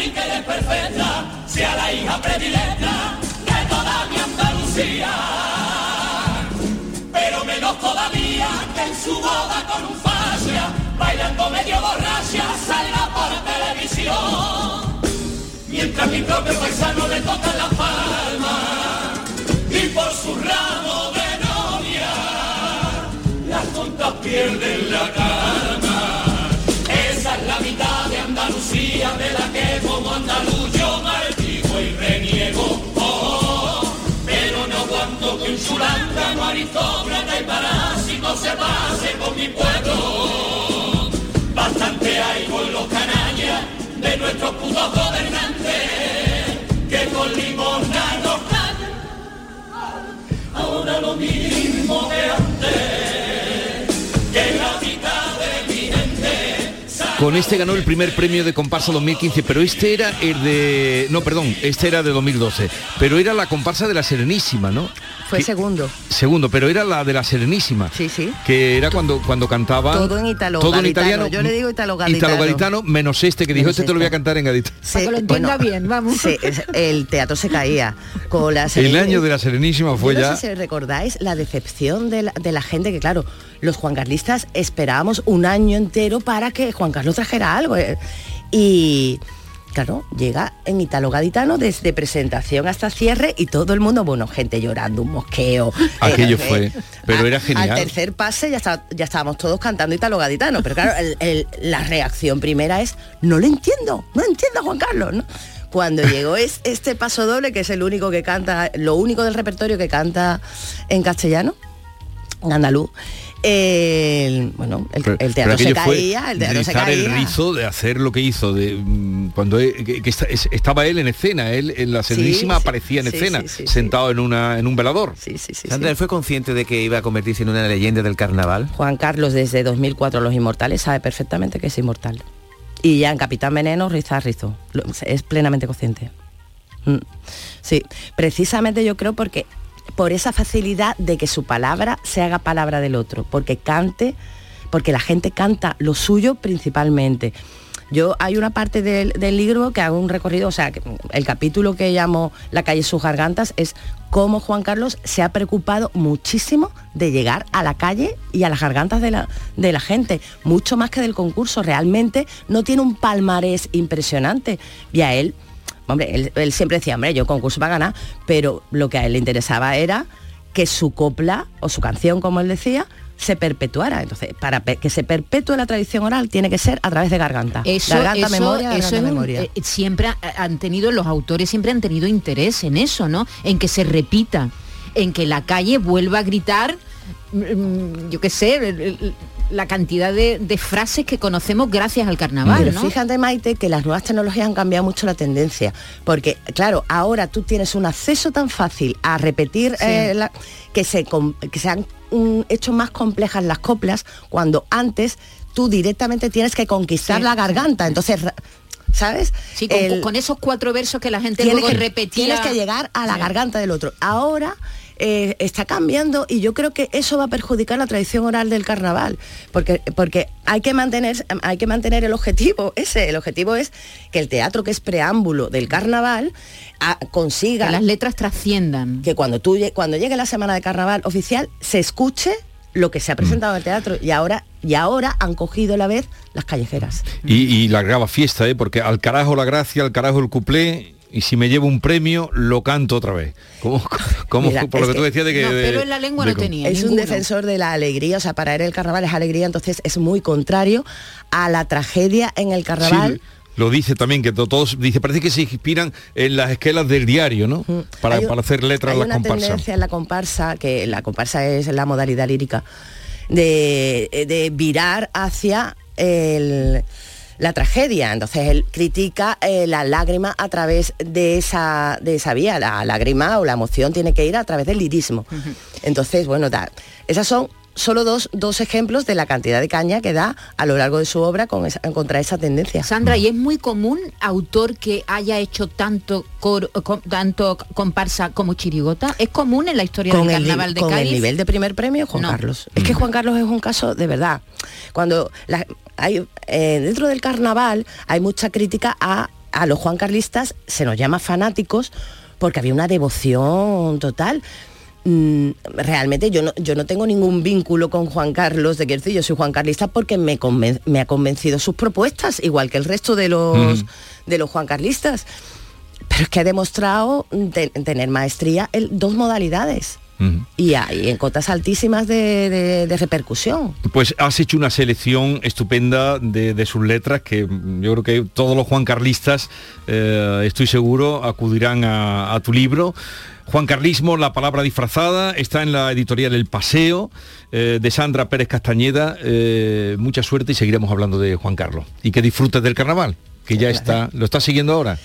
Vieja rica y desperfecta, sea la hija predilecta de toda mi Andalucía. Pero menos todavía que en su boda con un fascia, bailando medio borracha, salga por televisión. Mientras mi propio paisano le toca la palma y por su ramo de novia, las tontas pierden la calma. Andalucía de la que como andaluz yo maldigo y reniego. Oh, pero no aguanto que un no aristócrata y parásito se pase con mi pueblo. Bastante hay con los canallas de nuestros putos gobernantes que con limosna nos. Ahora lo mismo que antes, Con este ganó el primer premio de comparsa 2015, pero este era el de... No, perdón, este era de 2012, pero era la comparsa de la Serenísima, ¿no? Fue segundo. Segundo, pero era la de la Serenísima. Sí, sí. Que era cuando, cuando cantaban... Todo en italo Todo en gaditano. italiano. Yo le digo italo gaditano. Italo-gaditano, menos este que dijo, Menos este te lo voy a este. cantar en gaditano. Para que lo entienda bien, vamos. el teatro se caía. Con la El año de la Serenísima fue Yo no ya... sé si recordáis la decepción de la, de la gente, que claro, los juancarlistas esperábamos un año entero para que Juan Carlos trajera algo. eh, Y claro, llega en Italo Gaditano desde presentación hasta cierre y todo el mundo, bueno, gente llorando, un mosqueo. Aquello eh, fue, pero era genial. Al tercer pase ya, está- ya estábamos todos cantando Italo Gaditano, pero claro, el- el- la reacción primera es, no lo entiendo, no entiendo Juan Carlos, ¿no? Cuando llegó es, este paso doble, que es el único que canta, lo único del repertorio que canta en castellano, en andaluz, el, bueno, el, Pero- el pero teatro se caía, el teatro se rizar el caía. rizo de hacer lo que hizo de mm, cuando e- que- que esta- es- estaba él en escena él en la Serenísima sí, aparecía en sí, escena sí, sí, sentado en una en un velador Sandra, ¿él fue consciente de que iba a convertirse en una leyenda del carnaval? Juan Carlos desde 2004 Los Inmortales sabe perfectamente que es inmortal. Y ya en Capitán Veneno riza rizo. Es plenamente consciente. Mm. Sí, precisamente yo creo porque por esa facilidad de que su palabra se haga palabra del otro, porque cante, porque la gente canta lo suyo principalmente. Yo hay una parte del, libro que hago un recorrido, o sea, el capítulo que llamo La calle sus gargantas es cómo Juan Carlos se ha preocupado muchísimo de llegar a la calle y a las gargantas de la, de la gente, mucho más que del concurso. Realmente no tiene un palmarés impresionante. Y a él, hombre, él, él siempre decía, hombre, yo concurso para ganar, pero lo que a él le interesaba era que su copla o su canción, como él decía, se perpetuara. Entonces, para que se perpetúe la tradición oral tiene que ser a través de garganta. Eso, garganta, eso- memoria, eso garganta, es un- memoria. eh, siempre ha- han tenido, los autores siempre han tenido interés en eso, ¿no? En que se repita, en que la calle vuelva a gritar, mm, yo qué sé, la cantidad de, de frases que conocemos gracias al carnaval, Pero ¿no? fíjate, Maite, que las nuevas tecnologías han cambiado mucho la tendencia. Porque, claro, ahora tú tienes un acceso tan fácil a repetir Sí. eh, la- que, se, que se han mm, hecho más complejas las coplas cuando antes tú directamente tienes que conquistar Sí, la garganta. Entonces, ¿sabes? Sí, con, El- con esos cuatro versos que la gente tienes luego que, repetía. tienes que llegar a la Sí. garganta del otro. Ahora eh, está cambiando y yo creo que eso va a perjudicar la tradición oral del carnaval, porque, porque hay, que mantener, hay que mantener el objetivo ese. El objetivo es que el teatro, que es preámbulo del carnaval, a- consiga... Que las letras trasciendan. Que cuando, tú, cuando llegue la semana de carnaval oficial se escuche lo que se ha presentado en el teatro y ahora, y ahora han cogido a la vez las callejeras. y, y la graba fiesta ¿eh? porque al carajo la gracia al carajo el cuplé y si me llevo un premio lo canto otra vez como, como Mira, por lo que tú decías de que No, de- pero en la lengua de no tenía. Es un defensor de la alegría, o sea, para él el carnaval es alegría, entonces es muy contrario a la tragedia en el carnaval. Sí, lo dice también, que to- todos, dice, parece que se inspiran en las esquelas del diario, ¿no? Para, Hay un- para hacer letras Hay las una comparsas. tendencia en la comparsa, que la comparsa es la modalidad lírica, de, de virar hacia el- la tragedia. Entonces él critica eh, la lágrima a través de esa, de esa vía. La lágrima o la emoción tiene que ir a través del lirismo. Entonces, bueno, da- esas son solo dos, dos ejemplos de la cantidad de caña que da a lo largo de su obra con esa- contra esa tendencia. Sandra, ¿y es muy común autor que haya hecho tanto coro- com- tanto comparsa como chirigota? ¿Es común en la historia con, del el, carnaval de con Cádiz? el nivel de primer premio Juan No. Carlos. Es que Juan Carlos es un caso de verdad. Cuando la- hay, eh, dentro del carnaval hay mucha crítica a, a los Juan Carlistas, se nos llama fanáticos, porque había una devoción total. Mm, realmente yo no, yo no tengo ningún vínculo con Juan Carlos de Quercio, yo soy Juan Carlista porque me, conven- me ha convencido sus propuestas, igual que el resto de los, de los Juan Carlistas. Pero es que ha demostrado te- tener maestría en dos modalidades y hay en cotas altísimas de, de- de repercusión. Pues has hecho una selección estupenda de, de sus letras que yo creo que todos los Juan Carlistas, eh, estoy seguro, acudirán a, a tu libro. Juan Carlismo, la palabra disfrazada, está en la editorial El Paseo eh, de Sandra Pérez Castañeda. Eh, mucha suerte y seguiremos hablando de Juan Carlos. Y que disfrutes del carnaval, que ya está. ¿Lo estás siguiendo ahora?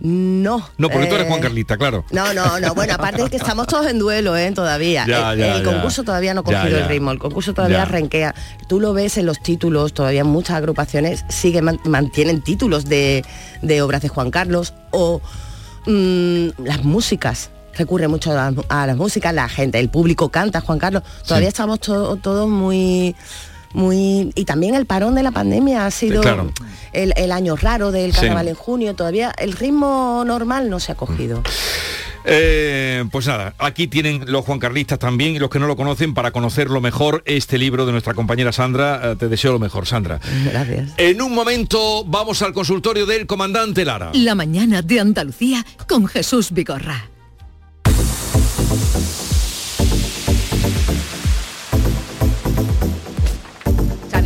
No. No, porque tú eres eh, Juan Carlista, claro. No, no, no. Bueno, aparte de que estamos todos en duelo, ¿eh? Todavía. Ya, el ya, el ya. concurso todavía no ha cogido el ritmo, el concurso todavía renquea. Tú lo ves en los títulos, todavía muchas agrupaciones siguen, man- mantienen títulos de, de obras de Juan Carlos o mm, las músicas. Recurre mucho a, las- a las músicas, la gente, el público canta Juan Carlos. Todavía estamos to- todos muy muy y también el parón de la pandemia ha sido Claro. el, el año raro del Sí. carnaval en junio todavía el ritmo normal no se ha cogido Eh, pues nada, aquí tienen los Juan Carlistas también y los que no lo conocen para conocerlo mejor este libro de nuestra compañera Sandra. Eh, te deseo lo mejor, Sandra. Gracias. En un momento vamos al consultorio del comandante Lara. La mañana de Andalucía con Jesús Vigorra.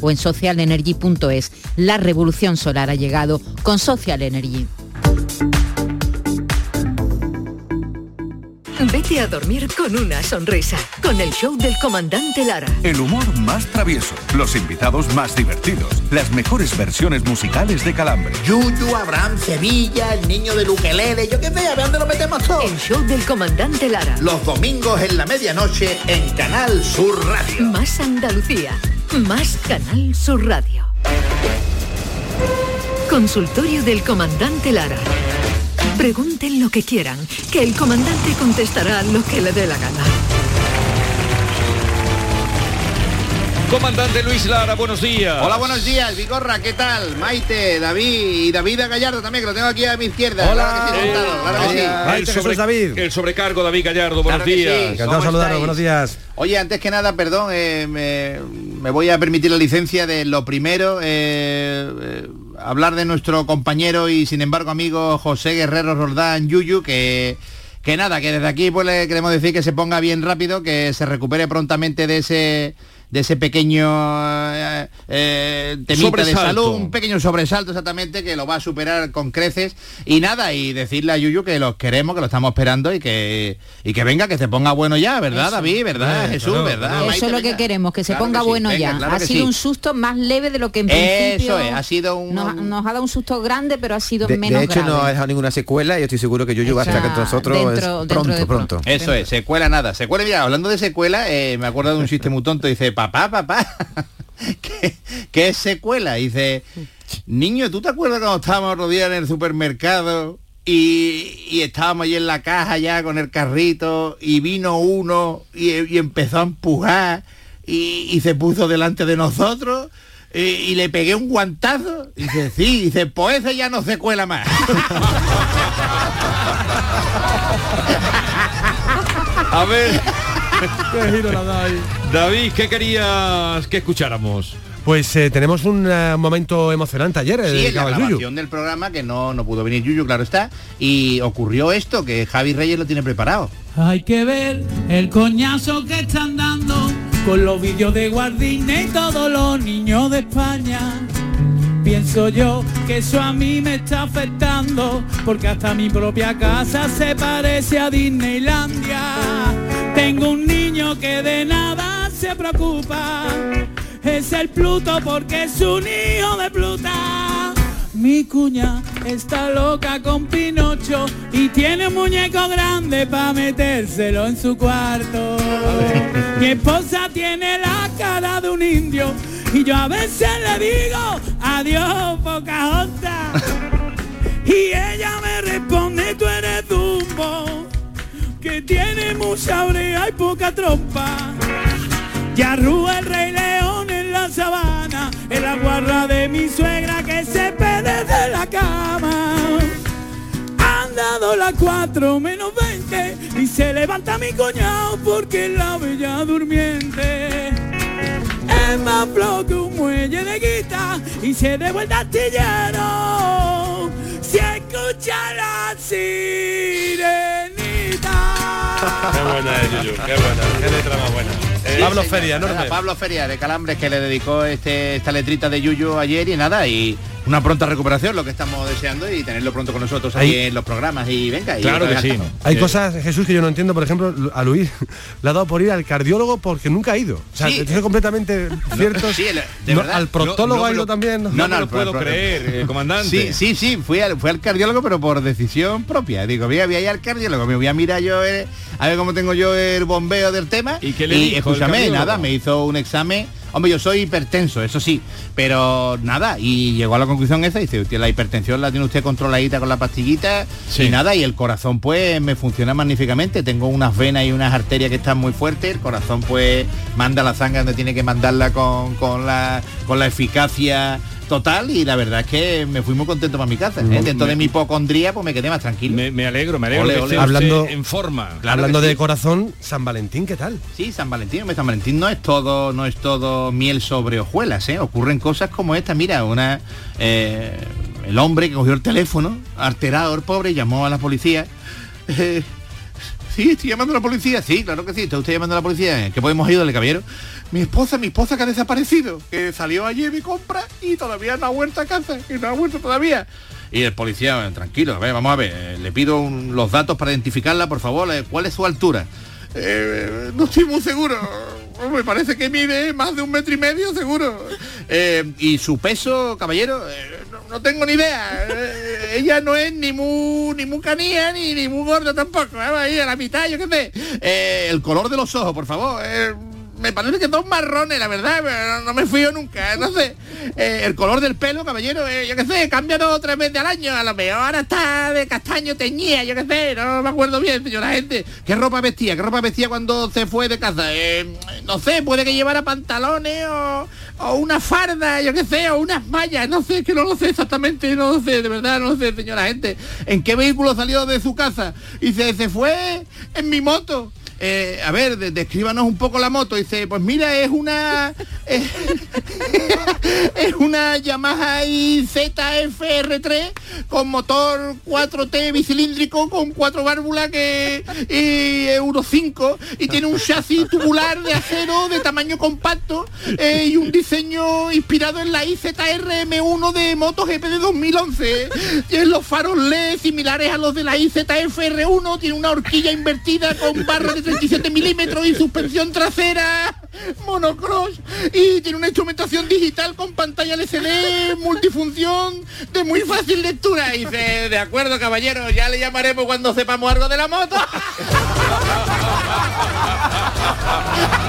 o en socialenergy.es. La revolución solar ha llegado con Social Energy. Vete a dormir con una sonrisa, con el show del comandante Lara. El humor más travieso, los invitados más divertidos, las mejores versiones musicales de Calambre. Yuyu, Abraham, Sevilla, el niño del ukelele, yo qué sé, a ver dónde lo metemos todo. El show del comandante Lara. Los domingos en la medianoche en Canal Sur Radio. Más Andalucía, más Canal Sur Radio. Consultorio del comandante Lara. Pregunten lo que quieran, que el comandante contestará lo que le dé la gana. Comandante Luis Lara, buenos días. Hola, buenos días, Vigorra, ¿qué tal? Maite, David y David Gallardo también, que lo tengo aquí a mi izquierda. Claro que sí, sentado, claro que sí. el, sobre- el sobrecargo David Gallardo, buenos Claro que sí. días. ¿Cómo estáis? buenos días. Oye, antes que nada, perdón, eh, me, me voy a permitir la licencia de lo primero, eh, eh, hablar de nuestro compañero y sin embargo amigo José Guerrero Roldán Yuyu, que, que nada, que desde aquí pues le queremos decir que se ponga bien rápido, que se recupere prontamente de ese de ese pequeño eh, eh, temita de Sobresalto. salud, un pequeño sobresalto exactamente que lo va a superar con creces y nada y decirle a Yuyu que los queremos que lo estamos esperando y que y que venga que se ponga bueno ya verdad Eso. David verdad Eh, Jesús claro, verdad Eso Maite, es lo que venga. queremos, que se Claro ponga que sí, bueno venga, ya. claro ha que sido sí. un susto más leve de lo que en Eso principio... es, ha sido un- Nos, nos ha dado un susto grande, pero ha sido De, menos de hecho, grave. no ha dejado ninguna secuela y estoy seguro que Yuyu va a estar con nosotros dentro- es dentro pronto, de pronto. Eso es, secuela nada. Secuela, mira, hablando de secuela, eh, me acuerdo de un chiste muy tonto. Dice, papá, papá, ¿qué, qué secuela? Dice, niño, ¿tú te acuerdas cuando estábamos rodeados en el supermercado y, y estábamos ahí en la caja ya con el carrito y vino uno y, y empezó a empujar y, y se puso delante de nosotros? Y, y le pegué un guantazo. Dice, sí, dice, pues ese ya no se cuela más. A ver. David, ¿qué querías que escucháramos? Pues eh, tenemos un eh, momento emocionante ayer, Sí, en la Yuyu. grabación del programa que no, no pudo venir Yuyu, claro está. Y ocurrió esto, que Javi Reyes lo tiene preparado. Hay que ver el coñazo que están dando con los vídeos de Guardina y todos los niños de España. Pienso yo que eso a mí me está afectando, porque hasta mi propia casa se parece a Disneylandia. Tengo un niño que de nada se preocupa, es el Pluto porque es un hijo de Pluta. Mi cuña está loca con Pinocho y tiene un muñeco grande para metérselo en su cuarto. Mi esposa tiene la cara de un indio y yo a veces le digo adiós Pocahontas. Y ella me responde tú eres Dumbo, tiene mucha brea y poca trompa. Ya rúa el rey león en la sabana, en la guarra de mi suegra que se pede de la cama. Han dado las 4 menos 20 y se levanta mi coñado porque la bella durmiente. Es más flojo que un muelle de guita y se devuelve astillero. Si escucha la sirenita. Qué buena es, Yuyu, qué buena, qué letra más buena. Eh, Pablo Sí, Feria, señor. enorme. Nada, Pablo Feria de Calambres que le dedicó este, esta letrita de Yuyo ayer y nada, y una pronta recuperación, lo que estamos deseando y tenerlo pronto con nosotros ahí Ahí- en los programas y venga. y Claro que sí. Hay cosas, Jesús, que yo no entiendo. Por ejemplo, a Luis le ha dado por ir al cardiólogo porque nunca ha ido. O sea, Sí. es completamente cierto. Sí, el- de No, verdad. al proctólogo No, no ha ido lo- también. No, no, me lo puedo creer, eh, comandante. Sí, sí, sí, fui al, fui al cardiólogo, pero por decisión propia. Digo, voy a, voy a ir al cardiólogo, me voy a mirar yo, el- a ver cómo tengo yo el bombeo del tema. ¿Y qué le dijo el escúchame, nada, me hizo un examen. Hombre, yo soy hipertenso, eso sí, pero nada, y llegó a la conclusión esa y dice, "Usted, la hipertensión la tiene usted controladita con la pastillita y nada, y el corazón pues me funciona magníficamente, tengo unas venas y unas arterias que están muy fuertes, el corazón pues manda la sangre donde tiene que mandarla con, con la, con la eficacia total y la verdad es que me fui muy contento para mi casa. ¿eh? Dentro de mi hipocondría pues me quedé más tranquilo. Me, alegro, me alegro Ole, que ole. esté Hablando- en forma. Hablando de sí. corazón, San Valentín, ¿qué tal? Sí, San Valentín, San Valentín no es todo, no es todo miel sobre hojuelas, ¿eh? Ocurren cosas como esta, mira, una eh, el hombre que cogió el teléfono, alterado, el pobre, llamó a la policía. Eh, sí, estoy llamando a la policía, sí, claro que sí, está usted llamando a la policía. ¿Qué podemos ayudarle, caballero? Mi esposa, mi esposa que ha desaparecido, que salió ayer de compra y todavía no ha vuelto a casa, que no ha vuelto todavía. Y el policía, "Bueno, tranquilo, a ver, vamos a ver, eh, le pido los datos para identificarla, por favor, eh, ¿cuál es su altura? Eh, no estoy muy seguro. Me parece que mide más de un metro y medio, seguro. Eh, y su peso, caballero, eh, no, tengo ni idea. Eh, ella no es ni muy, ni muy canía ni, ni muy gorda tampoco. Ahí a la mitad, yo qué sé. Eh, el color de los ojos, por favor. Eh, me parece que son marrones, la verdad, pero no, no me fío nunca, no sé. Eh, el color del pelo, caballero, eh, yo qué sé, cambia dos o tres veces al año, a lo mejor ahora está de castaño teñía, yo qué sé, no me acuerdo bien, señora gente. ¿Qué ropa vestía? ¿Qué ropa vestía cuando se fue de casa? Eh, no sé, puede que llevara pantalones o, o una farda, yo qué sé, o unas mallas, no sé, que no lo sé exactamente, no lo sé, de verdad, no lo sé, señora gente. ¿En qué vehículo salió de su casa? Y se, se fue en mi moto. Eh, a ver, de- descríbanos un poco la moto. Dice, pues mira, es una es, una Yamaha ZFR3 con motor 4T bicilíndrico con cuatro válvulas que y Euro 5 y tiene un chasis tubular de acero de tamaño compacto eh, y un diseño inspirado en la IZR M1 de MotoGP de 2011. Tiene los faros LED similares a los de la IZFR1, tiene una horquilla invertida con barra de 37 milímetros y suspensión trasera monocross y tiene una instrumentación digital con pantalla LCD multifunción de muy fácil lectura. Dice, de acuerdo caballero, ya le llamaremos cuando sepamos algo de la moto.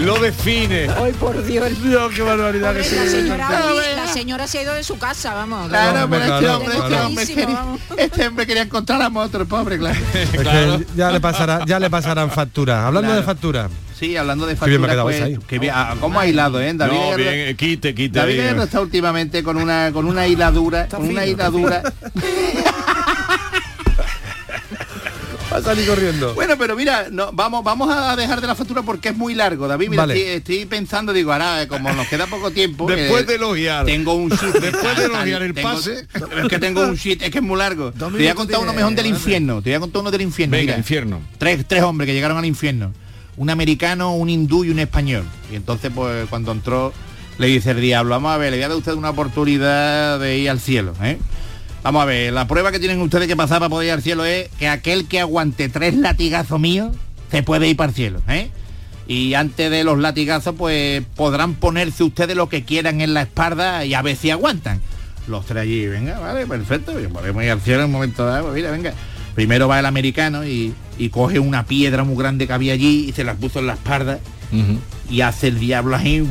Lo define. Ay, por Dios. Dios, qué barbaridad que la, señora, Uy, la señora se ha ido de su casa, vamos. Claro, pero este claro, hombre, este claro. hombre, Clarísimo, quería, este hombre quería encontrar moto, el pobre, claro. Es que ya le pasará, ya le pasarán factura. Hablando Claro. de factura. Sí, hablando de Qué bien me ha factura, quedado pues, qué bien, ah, ¿cómo ha hilado, eh? David No, bien, quite, quite. David está últimamente con una con una hiladura, con una hiladura. Va a salir corriendo. Bueno, pero mira, no, vamos, vamos a dejar de la factura porque es muy largo, David. Mira, Vale. estoy, estoy pensando, digo, ahora eh, como nos queda poco tiempo. Después eh, de elogiar. Tengo un sheet. Después de elogiar el tengo- pase. Es que tengo un sheet, es que es muy largo. Te voy a contar uno mejor del infierno. Te voy a contar uno del infierno. Venga, mira. infierno. Tres, tres hombres que llegaron al infierno. un americano, un hindú y un español. Y entonces, pues cuando entró, le dice el diablo, vamos a ver, le voy a dar a usted una oportunidad de ir al cielo. ¿eh? Vamos a ver, la prueba que tienen ustedes que pasar para poder ir al cielo es que aquel que aguante tres latigazos míos se puede ir para el cielo. ¿eh? Y antes de los latigazos, pues podrán ponerse ustedes lo que quieran en la espalda y a ver si aguantan. Los tres allí, venga, vale, perfecto, podemos ir al cielo en un momento dado, pues mira, venga. Primero va el americano y, y coge una piedra muy grande que había allí y se la puso en la espalda y hace el diablo ahí.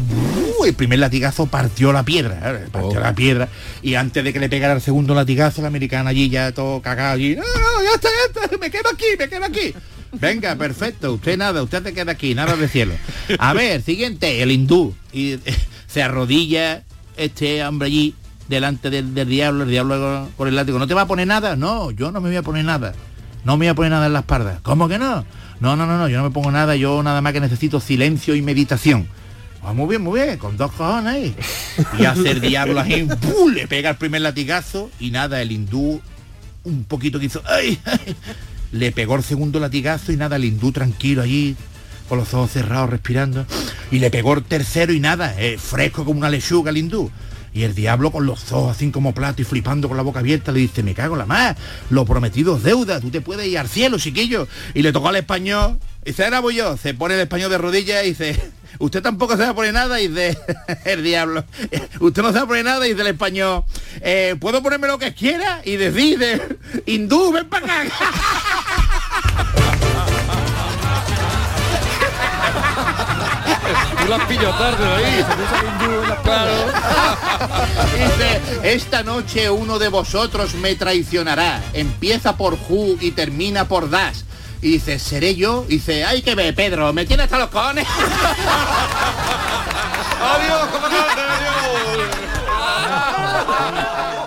¡Uh! el primer latigazo partió la piedra, ¿eh? partió la piedra. Y antes de que le pegara el segundo latigazo, el americano allí ya todo cagado allí. No, no, ya está, ya está, me quedo aquí, me quedo aquí. Venga, perfecto, usted nada, usted te queda aquí, nada de cielo. A ver, siguiente, el hindú. Y se arrodilla este hombre allí delante del, del diablo, el diablo con, con el látigo. ¿No te va a poner nada? No, yo no me voy a poner nada. No me voy a poner nada en la espalda. ¿Cómo que no? No, no, no, no, yo no me pongo nada, yo nada más que necesito silencio y meditación. Ah, muy bien, muy bien, con dos cojones ahí. Y hace el diablo ahí, ¡pum! le pega el primer latigazo y nada, el hindú un poquito que hizo, ¡ay! ay! le pegó el segundo latigazo y nada, el hindú tranquilo allí, con los ojos cerrados, respirando. Y le pegó el tercero y nada, eh, fresco como una lechuga el hindú. Y el diablo con los ojos así como plato y flipando con la boca abierta le dice, me cago en la más, lo prometido es deuda, tú te puedes ir al cielo, chiquillo. Y le tocó al español, y dice, ahora voy yo, se pone el español de rodillas y dice, usted tampoco se va a poner nada y dice, el diablo, usted no se va a poner nada y dice el español, "Eh, ¿puedo ponerme lo que quiera? Y decide, hindú, ven para acá. Tú la has pillado tarde ahí. Claro. Dice, esta noche uno de vosotros me traicionará. Empieza por Ju y termina por Das. Y dice, ¿seré yo? Y dice, ¡ay, que ve, Pedro! ¡Me tiene hasta los cojones! ¡Adiós, comandante! ¡Adiós!